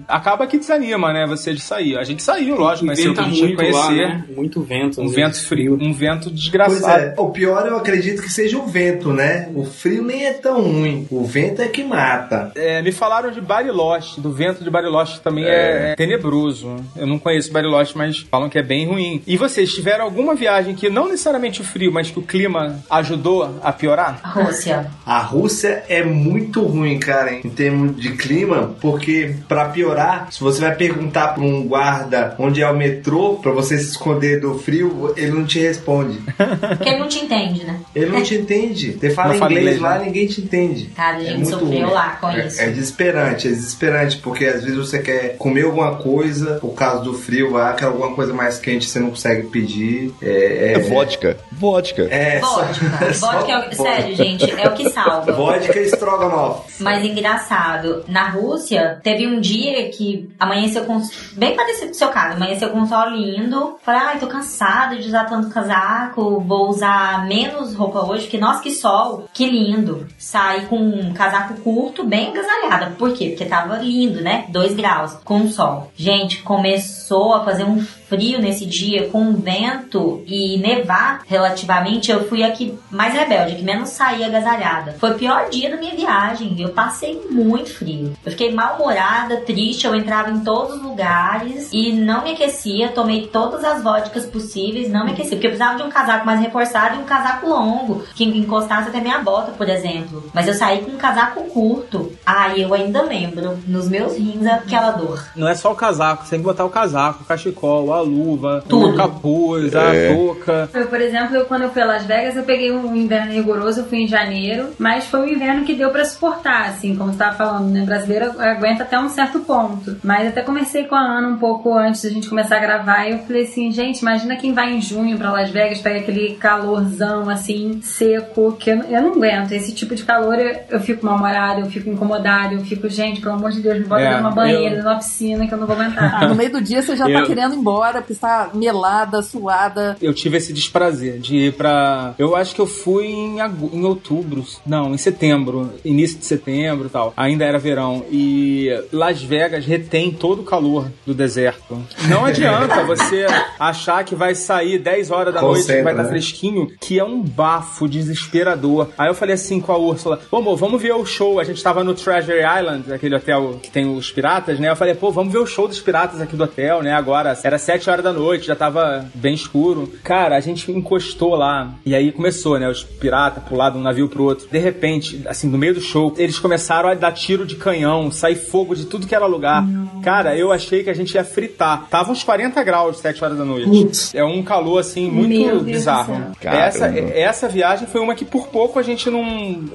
[SPEAKER 2] acaba que desanima, né? Você de sair. A gente saiu, lógico, mas eu
[SPEAKER 5] muito lá,
[SPEAKER 2] conhecer.
[SPEAKER 5] né? Muito vento.
[SPEAKER 2] Um
[SPEAKER 5] às
[SPEAKER 2] vento frio, um vento
[SPEAKER 7] Pois
[SPEAKER 2] desgraçado.
[SPEAKER 7] é, o pior eu acredito que seja o vento, né? O frio nem é tão ruim. O vento é que mata.
[SPEAKER 2] É, me falaram de Bariloche, do vento de Bariloche que também é. tenebroso. Eu não conheço Bariloche, mas falam que é bem ruim. E vocês tiveram alguma viagem que não necessariamente o frio, mas que o clima ajudou a piorar?
[SPEAKER 4] Rússia.
[SPEAKER 7] A Rússia é muito ruim, cara, em termos de clima, porque pra piorar, se você vai perguntar pra um guarda onde é o metrô pra você se esconder do frio, ele não te responde. <laughs>
[SPEAKER 4] Porque ele não te entende, né?
[SPEAKER 7] Ele não te entende. Você fala
[SPEAKER 2] Não fala
[SPEAKER 7] inglês
[SPEAKER 2] inglês,
[SPEAKER 7] lá,
[SPEAKER 2] né?
[SPEAKER 7] ninguém te entende.
[SPEAKER 4] Cara, a
[SPEAKER 7] É
[SPEAKER 4] gente
[SPEAKER 7] muito
[SPEAKER 4] sofreu
[SPEAKER 7] ruim.
[SPEAKER 4] lá com
[SPEAKER 7] É-
[SPEAKER 4] isso.
[SPEAKER 7] É desesperante, é desesperante, porque às vezes você quer comer alguma coisa, por causa do frio lá, quer alguma coisa mais quente, você não consegue pedir. É,
[SPEAKER 3] É vodka. Vodka.
[SPEAKER 7] É,
[SPEAKER 4] Vodka.
[SPEAKER 7] só
[SPEAKER 4] Vodka é o... <laughs>
[SPEAKER 7] vodka.
[SPEAKER 4] Sério, gente, é o que salva.
[SPEAKER 7] Vodka e estrogonofe.
[SPEAKER 4] Mas engraçado, na Rússia teve Teve um dia que amanheceu com. Bem parecido com o seu caso, amanheceu com um sol lindo. Falei, ai, tô cansada de usar tanto casaco, vou usar menos roupa hoje, porque nossa, que sol, que lindo. Saí com um casaco curto, bem agasalhada. Por quê? Porque tava lindo, né? 2 graus, com sol. Gente, começou a fazer um frio nesse dia, com vento e nevar relativamente, eu fui aqui mais rebelde, que menos saí agasalhada. Foi o pior dia da minha viagem. Eu passei muito frio. Eu fiquei mal-humorada, triste, eu entrava em todos os lugares e não me aquecia. Tomei todas as vodkas possíveis, não me aquecia. Porque eu precisava de um casaco mais reforçado e um casaco longo, que encostasse até minha bota, por exemplo. Mas eu saí com um casaco curto. Ai, eu ainda lembro, nos meus rins, aquela dor.
[SPEAKER 2] Não é só o casaco, você tem que botar o casaco, o cachecol, a luva,
[SPEAKER 4] Tudo.
[SPEAKER 2] o capuz, a
[SPEAKER 3] É.
[SPEAKER 2] touca.
[SPEAKER 8] Eu, por exemplo, eu, quando eu fui a Las Vegas, eu peguei um inverno rigoroso, eu fui em janeiro, mas foi um inverno que deu pra suportar, assim, como você tava falando, né? Brasileiro aguenta até um certo ponto. Mas até conversei com a Ana um pouco antes da gente começar a gravar e eu falei assim, gente, imagina quem vai em junho pra Las Vegas, pega aquele calorzão, assim, seco, que eu, eu não aguento. Esse tipo de calor eu, eu fico mal-humorada, eu fico incomodada, eu fico, gente, pelo amor de Deus, me bota
[SPEAKER 2] É,
[SPEAKER 8] numa banheira,
[SPEAKER 2] eu-
[SPEAKER 8] numa piscina que eu não vou aguentar.
[SPEAKER 6] Ah, no meio do dia você já tá
[SPEAKER 2] Eu-
[SPEAKER 6] querendo ir embora, porque está melada, suada.
[SPEAKER 2] Eu tive esse desprazer de ir pra. Eu acho que eu fui em, agu- em outubro. Não, em setembro. Início de setembro e tal. Ainda era verão. E Las Vegas retém todo o calor do deserto. Não adianta você achar que vai sair 10 horas da noite, que vai estar
[SPEAKER 7] né?
[SPEAKER 2] fresquinho, que é um bafo desesperador. Aí eu falei assim com a Úrsula: Pô, amor, vamos ver o show. A gente tava no Treasure Island, aquele hotel que tem os piratas, né? Eu falei: pô, vamos ver o show dos piratas aqui do hotel, né? Agora era 7 horas da noite, já tava bem escuro. Cara, a gente encostou lá. E aí começou, né? Os piratas pular de um navio pro outro. De repente, assim, no meio do show, eles começaram a dar tiro de canhão, sair fogo de tudo que era lugar. Cara, eu achei que a gente ia fritar. Tava uns 40 graus, 7 horas da noite.
[SPEAKER 7] Putz.
[SPEAKER 2] É um calor, assim, muito bizarro. Essa, essa viagem foi uma que por pouco a gente não.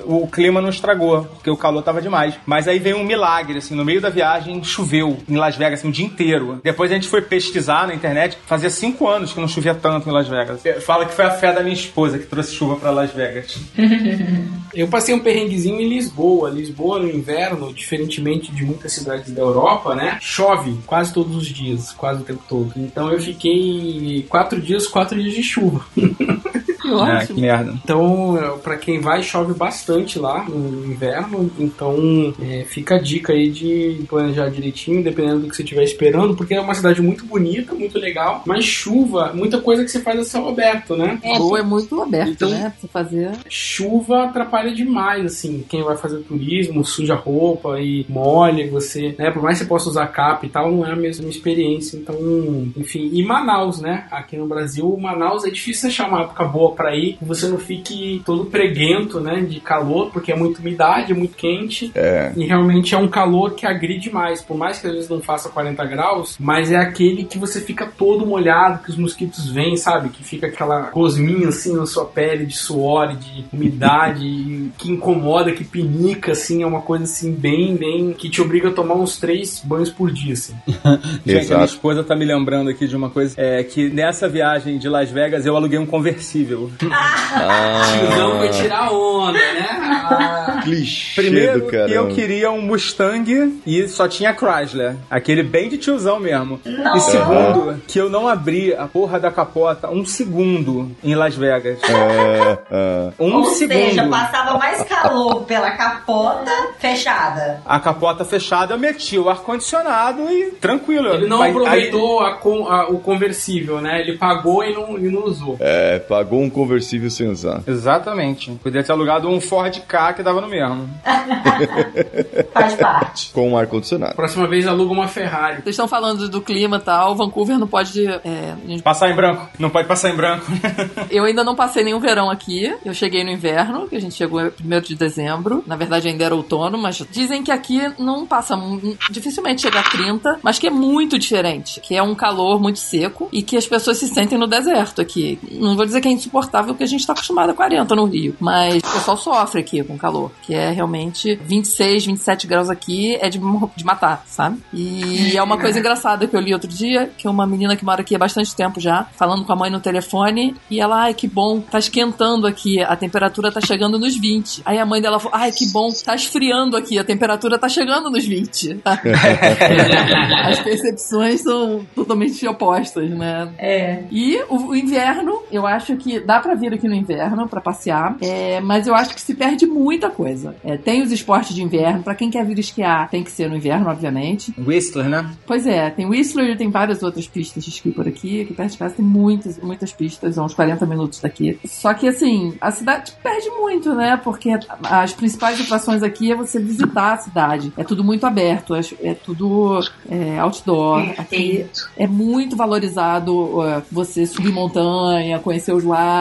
[SPEAKER 2] O clima não estragou, porque o calor tava demais. Mas aí veio um milagre, assim, no meio da viagem choveu em Las Vegas, assim, o dia inteiro. Depois a gente foi pesquisar na internet, fazia cinco anos que não chovia tanto em Las Vegas. Fala que foi a fé da minha esposa que trouxe chuva pra Las Vegas. <laughs>
[SPEAKER 5] Eu passei um perrenguezinho em Lisboa. Lisboa no inverno, diferentemente de muitas cidades da Europa, né? Chove quase todos os dias, quase o tempo todo. Então eu fiquei quatro dias, quatro dias de chuva. <laughs>
[SPEAKER 6] Que
[SPEAKER 2] Ah, que
[SPEAKER 6] ótimo.
[SPEAKER 2] merda.
[SPEAKER 5] Então, pra quem vai, chove bastante lá no inverno. Então, é, fica a dica aí de planejar direitinho, dependendo do que você estiver esperando, porque é uma cidade muito bonita, muito legal. Mas chuva, muita coisa que você faz a céu aberto, né?
[SPEAKER 6] Lisboa é muito aberto,
[SPEAKER 5] Então-
[SPEAKER 6] né? Pra você fazer.
[SPEAKER 5] chuva atrapalha demais, assim, quem vai fazer turismo, suja a roupa e molha você, né, por mais que você possa usar capa e tal, não é a mesma experiência, então, enfim, e Manaus, né, aqui no Brasil, Manaus é difícil achar uma época boa pra ir, que você não fique todo preguento, né, de calor, porque é muita umidade, é muito quente,
[SPEAKER 3] É.
[SPEAKER 5] e realmente é um calor que agride mais, por mais que às vezes não faça 40 graus, mas é aquele que você fica todo molhado, que os mosquitos vêm, sabe? Que fica aquela cosminha assim na sua pele de suor, de umidade, <laughs> que incomoda, que pinica, assim, é uma coisa assim bem, bem. que te obriga a tomar uns três banhos por dia, assim. <laughs>
[SPEAKER 2] Gente, a minha esposa tá me lembrando aqui de uma coisa, é que nessa viagem de Las Vegas eu aluguei um conversível. <laughs>
[SPEAKER 5] Tiozão
[SPEAKER 3] Ah,
[SPEAKER 5] vai tirar onda, né? Ah,
[SPEAKER 3] clichê
[SPEAKER 2] Primeiro
[SPEAKER 3] do
[SPEAKER 2] que eu queria um Mustang e só tinha Chrysler. Aquele bem de tiozão mesmo. E
[SPEAKER 4] Nossa.
[SPEAKER 2] segundo, que eu não abri a porra da capota um segundo em Las Vegas.
[SPEAKER 3] É, é.
[SPEAKER 2] Um
[SPEAKER 4] Ou
[SPEAKER 2] segundo.
[SPEAKER 4] seja, passava mais calor pela capota fechada.
[SPEAKER 2] A capota fechada, eu meti o ar-condicionado e tranquilo.
[SPEAKER 5] ele não aproveitou a con- a- o conversível, né? Ele pagou e não, e não usou.
[SPEAKER 3] É, pagou um conversível sem usar.
[SPEAKER 2] Exatamente. Podia ter alugado um Ford K que dava no mesmo. <laughs> <laughs>
[SPEAKER 4] Faz parte.
[SPEAKER 3] Com um ar-condicionado.
[SPEAKER 5] Próxima vez aluga uma Ferrari.
[SPEAKER 6] Vocês estão falando do clima e tal, Vancouver não pode. é, gente-
[SPEAKER 2] Passar em branco. Não pode passar em branco. <laughs>
[SPEAKER 6] eu ainda não passei nenhum verão aqui. Eu cheguei no inverno, que a gente chegou 1 de dezembro. Na verdade, ainda era outono, mas dizem que aqui não passa. Dificilmente chega a 30, mas que é muito diferente. Que é um calor muito seco e que as pessoas se sentem no deserto aqui. Não vou dizer que é insuportável confortável que a gente tá acostumado a 40 no Rio. Mas o pessoal sofre aqui com calor, que é realmente 26, 27 graus aqui é de, de matar, sabe? E é uma coisa engraçada que eu li outro dia, que é uma menina que mora aqui há bastante tempo já, falando com a mãe no telefone, e ela, ai, que bom, tá esquentando aqui, a temperatura tá chegando nos 20. Aí a mãe dela falou, ai, que bom, tá esfriando aqui, a temperatura tá chegando nos 20. <laughs> As percepções são totalmente opostas, né?
[SPEAKER 8] É.
[SPEAKER 6] E o, o inverno, eu acho que dá pra vir aqui no inverno pra passear, é, mas eu acho que se perde muita coisa. É, tem os esportes de inverno, pra quem quer vir esquiar, tem que ser no inverno, obviamente.
[SPEAKER 2] Whistler, né?
[SPEAKER 6] Pois é, tem Whistler e tem várias outras pistas de esqui por aqui. Aqui perto de casa tem muitas, muitas pistas, uns 40 minutos daqui. Só que assim, a cidade perde muito, né? Porque as principais atrações aqui é você visitar a cidade. É tudo muito aberto, é, é tudo é, outdoor. Aqui é muito valorizado uh, você subir montanha, conhecer os lagos,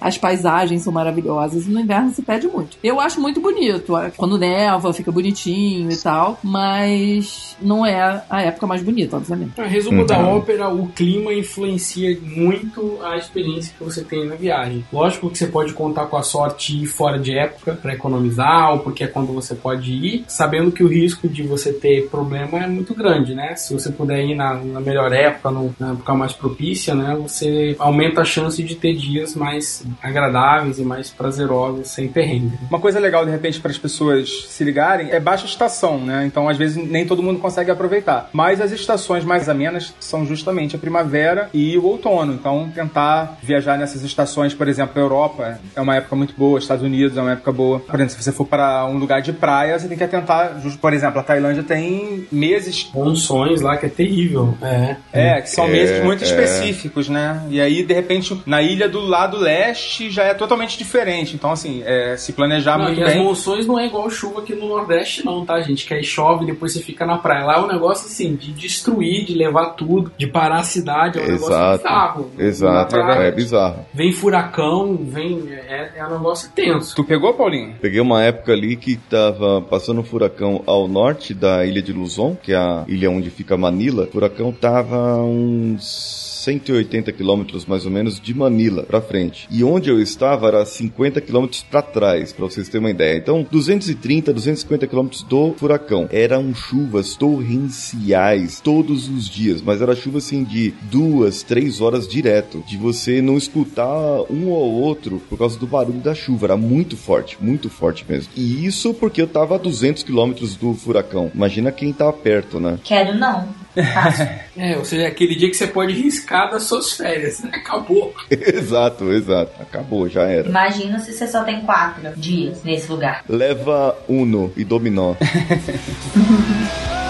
[SPEAKER 6] as paisagens são maravilhosas. E no inverno se perde muito. Eu acho muito bonito. Quando neva, fica bonitinho e tal, mas não é a época mais bonita, obviamente.
[SPEAKER 5] Resumo da
[SPEAKER 3] Uhum.
[SPEAKER 5] ópera, o clima influencia muito a experiência que você tem na viagem. Lógico que você pode contar com a sorte de ir fora de época para economizar, ou porque é quando você pode ir, sabendo que o risco de você ter problema é muito grande, né? Se você puder ir na, na melhor época, no- na época mais propícia, né? Você aumenta a chance de ter dias mais agradáveis e mais prazerosos sem perrengue.
[SPEAKER 2] Uma coisa legal, de repente, para as pessoas se ligarem é baixa estação, né? Então, às vezes, nem todo mundo consegue aproveitar. Mas as estações mais amenas são justamente a primavera e o outono. Então, tentar viajar nessas estações, por exemplo, a Europa é uma época muito boa, Estados Unidos é uma época boa. Por exemplo, se você for para um lugar de praia, você tem que atentar, por exemplo, a Tailândia tem meses
[SPEAKER 5] Monções lá que é terrível. É.
[SPEAKER 2] é, que são
[SPEAKER 3] É,
[SPEAKER 2] meses muito
[SPEAKER 3] é.
[SPEAKER 2] específicos, né? E aí, de repente, na ilha do lado leste já é totalmente diferente. Então, assim, é, se planejar
[SPEAKER 5] Não,
[SPEAKER 2] muito
[SPEAKER 5] e as
[SPEAKER 2] bem.
[SPEAKER 5] monções não é igual chuva aqui no Nordeste, não, tá, gente? Que aí chove depois você fica na praia. Lá é um negócio assim, de destruir, de levar tudo, de parar a cidade, é um negócio
[SPEAKER 3] Exato.
[SPEAKER 5] bizarro.
[SPEAKER 3] Exato,
[SPEAKER 5] Na praia,
[SPEAKER 3] é bizarro.
[SPEAKER 5] Vem furacão, vem. É, é um negócio tenso.
[SPEAKER 2] Tu pegou, Paulinho?
[SPEAKER 3] Peguei uma época ali que tava passando um furacão ao norte da ilha de Luzon, que é a ilha onde fica Manila. O furacão tava a uns 180 quilômetros mais ou menos de Manila pra frente. E onde eu estava era 50 quilômetros pra trás, pra vocês terem uma ideia. Então, 230, 250 quilômetros do furacão. Eram chuvas torrenciais todos os dias, mas era chuva assim de duas, três horas direto, de você não escutar um ou outro por causa do barulho da chuva. Era muito forte, muito forte mesmo. E isso porque eu tava a 200 quilômetros do furacão. Imagina quem tá perto, né?
[SPEAKER 4] Quero não.
[SPEAKER 5] É, ou seja, aquele dia que você pode riscar das suas férias. Acabou. <laughs>
[SPEAKER 3] exato, exato. Acabou, já era.
[SPEAKER 4] Imagina se você só tem quatro dias nesse lugar.
[SPEAKER 3] Leva Uno e Dominó. <laughs>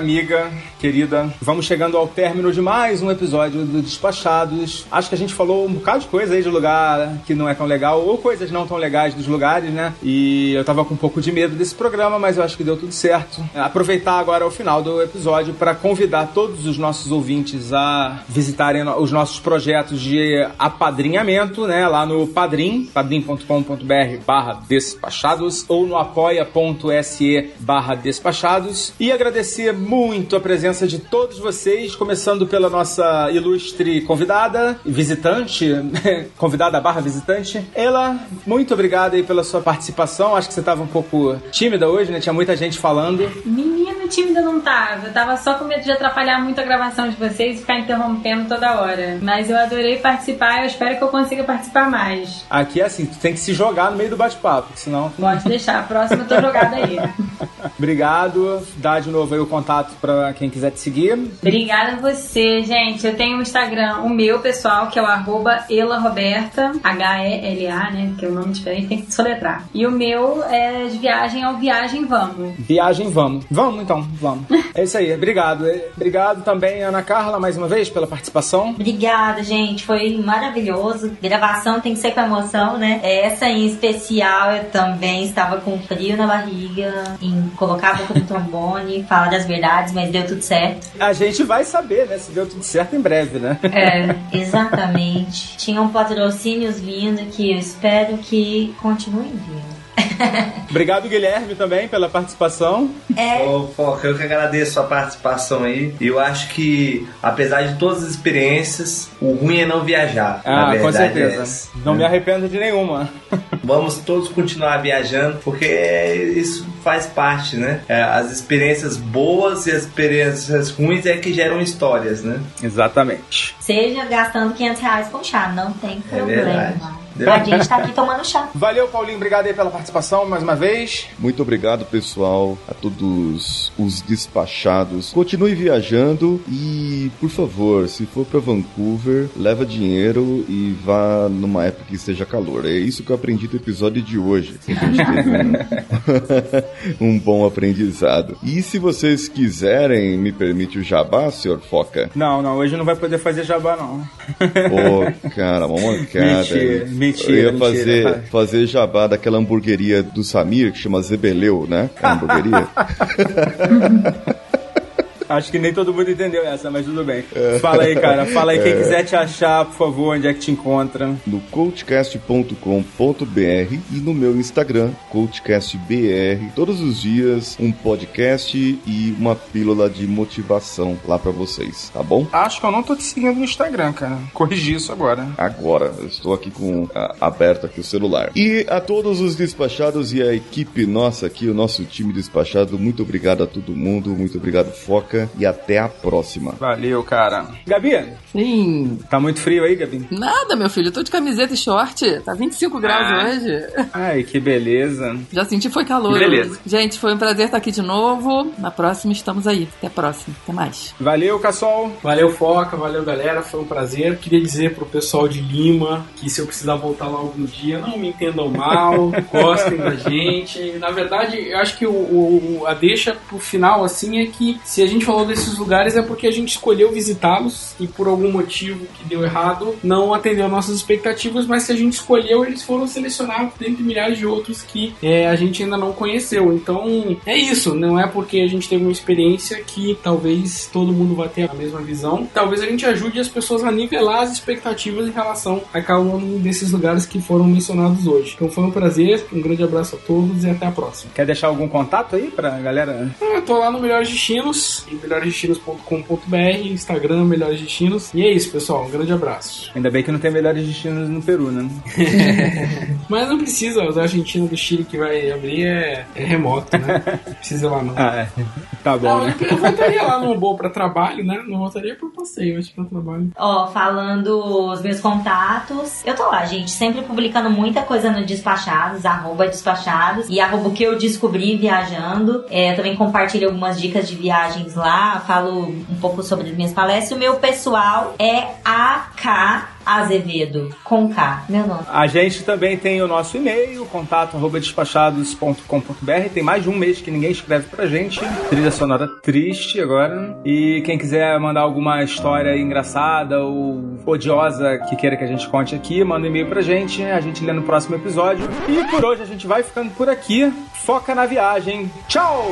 [SPEAKER 2] amiga, querida. Vamos chegando ao término de mais um episódio do Despachados. Acho que a gente falou um bocado de coisa aí de lugar que não é tão legal, ou coisas não tão legais dos lugares, né? E eu tava com um pouco de medo desse programa, mas eu acho que deu tudo certo. Aproveitar agora o final do episódio para convidar todos os nossos ouvintes a visitarem os nossos projetos de apadrinhamento, né? Lá no Padrim, padrim.com.br barra despachados ou no apoia.se barra despachados e agradecer muito a presença de todos vocês, começando pela nossa ilustre convidada, visitante, <laughs> convidada barra visitante. Ela, muito obrigada aí pela sua participação, acho que você estava um pouco tímida hoje, né? Tinha muita gente falando.
[SPEAKER 8] Menina tímida não tava. Eu tava só com medo de atrapalhar muito a gravação de vocês e ficar interrompendo toda hora. Mas eu adorei participar e eu espero que eu consiga participar mais.
[SPEAKER 2] Aqui é assim, tu tem que se jogar no meio do bate-papo, senão...
[SPEAKER 8] Pode deixar, a próxima eu tô jogada aí. <laughs>
[SPEAKER 2] Obrigado, dá de novo aí o contato para quem quiser te seguir.
[SPEAKER 8] Obrigada a você, gente. Eu tenho um Instagram, o meu pessoal, que é o arroba elaroberta, H-E-L-A, né? Que é o nome diferente, tem que soletrar. E o meu é de viagem ao Viagem Vamos.
[SPEAKER 2] Viagem, vamos. Vamos então. Vamos, vamos. É isso aí, obrigado. Obrigado também, Ana Carla, mais uma vez, pela participação.
[SPEAKER 4] Obrigada, gente. Foi maravilhoso. Gravação tem que ser com emoção, né? Essa em especial eu também estava com frio na barriga em colocar a boca no trombone, <laughs> falar das verdades, mas deu tudo certo.
[SPEAKER 2] A gente vai saber, né? Se deu tudo certo em breve, né?
[SPEAKER 4] É, <laughs> exatamente. Tinham patrocínios vindo que eu espero que continuem vindo. <laughs>
[SPEAKER 2] Obrigado, Guilherme, também pela participação.
[SPEAKER 4] É,
[SPEAKER 7] Ô, Foca, eu que agradeço a participação aí. E eu acho que, apesar de todas as experiências, o ruim é não viajar. na
[SPEAKER 2] Ah,
[SPEAKER 7] verdade,
[SPEAKER 2] com certeza.
[SPEAKER 7] é.
[SPEAKER 2] Não me arrependo de nenhuma. <laughs>
[SPEAKER 7] Vamos todos continuar viajando, porque isso faz parte, né? É, As experiências boas e as experiências ruins é que geram histórias, né?
[SPEAKER 2] Exatamente.
[SPEAKER 4] seja gastando 500 reais com chá, não tem
[SPEAKER 7] verdade.
[SPEAKER 4] problema. A gente tá aqui tomando chá. <laughs>
[SPEAKER 2] Valeu, Paulinho. Obrigado aí pela participação mais uma vez.
[SPEAKER 3] Muito obrigado, pessoal, a todos os despachados. Continue viajando e, por favor, se for para Vancouver, leva dinheiro e vá numa época que esteja calor. É isso que eu aprendi do episódio de hoje. A gente teve um, um bom aprendizado. E se vocês quiserem, me permite o jabá, senhor Foca?
[SPEAKER 2] Não, não, hoje não vai poder fazer jabá, não.
[SPEAKER 3] Pô, cara, uma mancada. <laughs>
[SPEAKER 2] Mentira, mentira,
[SPEAKER 3] Eu ia
[SPEAKER 2] mentira,
[SPEAKER 3] fazer,
[SPEAKER 2] vai. <laughs>
[SPEAKER 3] fazer jabá daquela hamburgueria do Samir, que chama Zebeleu, né? A hamburgueria. <laughs>
[SPEAKER 2] Acho que nem todo mundo entendeu essa, mas tudo bem. Fala aí, cara. Fala aí. Quem quiser te achar, por favor, onde é que te encontra?
[SPEAKER 3] no coachcast.com.br e no meu Instagram, coachcastbr. Todos os dias um podcast e uma pílula de motivação lá pra vocês, tá bom?
[SPEAKER 2] Acho que eu não tô te seguindo no Instagram, cara. Corrigi isso agora.
[SPEAKER 3] Agora, eu estou aqui com a- aberto aqui o celular. E a todos os despachados e a equipe nossa aqui, o nosso time despachado, muito obrigado a todo mundo, muito obrigado Foca e até a próxima.
[SPEAKER 2] Valeu, cara. Gabi,
[SPEAKER 6] Sim.
[SPEAKER 2] tá muito frio aí, Gabi?
[SPEAKER 6] Nada, meu filho. Eu tô de camiseta e short. Tá 25 graus
[SPEAKER 2] Ah.
[SPEAKER 6] hoje.
[SPEAKER 2] Ai, que beleza.
[SPEAKER 6] Já senti foi calor.
[SPEAKER 2] Beleza.
[SPEAKER 6] Gente, foi um prazer estar aqui de novo. Na próxima estamos aí. Até a próxima. Até mais.
[SPEAKER 2] Valeu, Cassol.
[SPEAKER 5] Valeu, Foca, valeu, galera. Foi um prazer. Queria dizer pro pessoal de Lima que se eu precisar voltar lá algum dia, não me entendam mal, <laughs> gostem da gente. Na verdade, eu acho que o, o- a deixa pro final, assim, é que se a gente falou desses lugares é porque a gente escolheu visitá-los e por algum motivo que deu errado, não atendeu nossas expectativas, mas se a gente escolheu, eles foram selecionados dentre milhares de outros que é, a gente ainda não conheceu. Então, é isso. Não é porque a gente teve uma experiência que talvez todo mundo vai ter a mesma visão. Talvez a gente ajude as pessoas a nivelar as expectativas em relação a cada um desses lugares que foram mencionados hoje. Então foi um prazer, um grande abraço a todos e até a próxima.
[SPEAKER 2] Quer deixar algum contato aí pra galera?
[SPEAKER 5] Ah, Eu tô lá no Melhores Destinos, melhoresdestinos.com.br, Instagram Melhores Destinos. E é isso, pessoal. Um grande abraço.
[SPEAKER 2] Ainda bem que não tem melhores destinos no Peru, né? <laughs>
[SPEAKER 5] Mas não precisa, o da Argentina do Chile que vai abrir é, é remoto, né? Não precisa ir lá não. <laughs>
[SPEAKER 2] Ah, é. Tá bom,
[SPEAKER 5] Não,
[SPEAKER 2] né?
[SPEAKER 5] eu, voltaria lá numa boa pra trabalho, né? Não voltaria por passeio, mas pra trabalho.
[SPEAKER 4] Ó, falando os meus contatos, eu tô lá, gente, sempre publicando muita coisa no Despachados, arroba Despachados e arroba o que eu descobri viajando. É, eu também compartilho algumas dicas de viagens lá, falo um pouco sobre as minhas palestras. O meu pessoal é AK Azevedo, com K, meu nome.
[SPEAKER 2] A gente também tem o nosso e-mail, contato arroba despachados.com.br. Tem mais de um mês que ninguém escreve pra gente. Trilha sonora triste agora. E quem quiser mandar alguma história engraçada ou odiosa que queira que a gente conte aqui, manda um e-mail pra gente. A gente lê no próximo episódio. E por hoje a gente vai ficando por aqui. Foca na viagem. Tchau!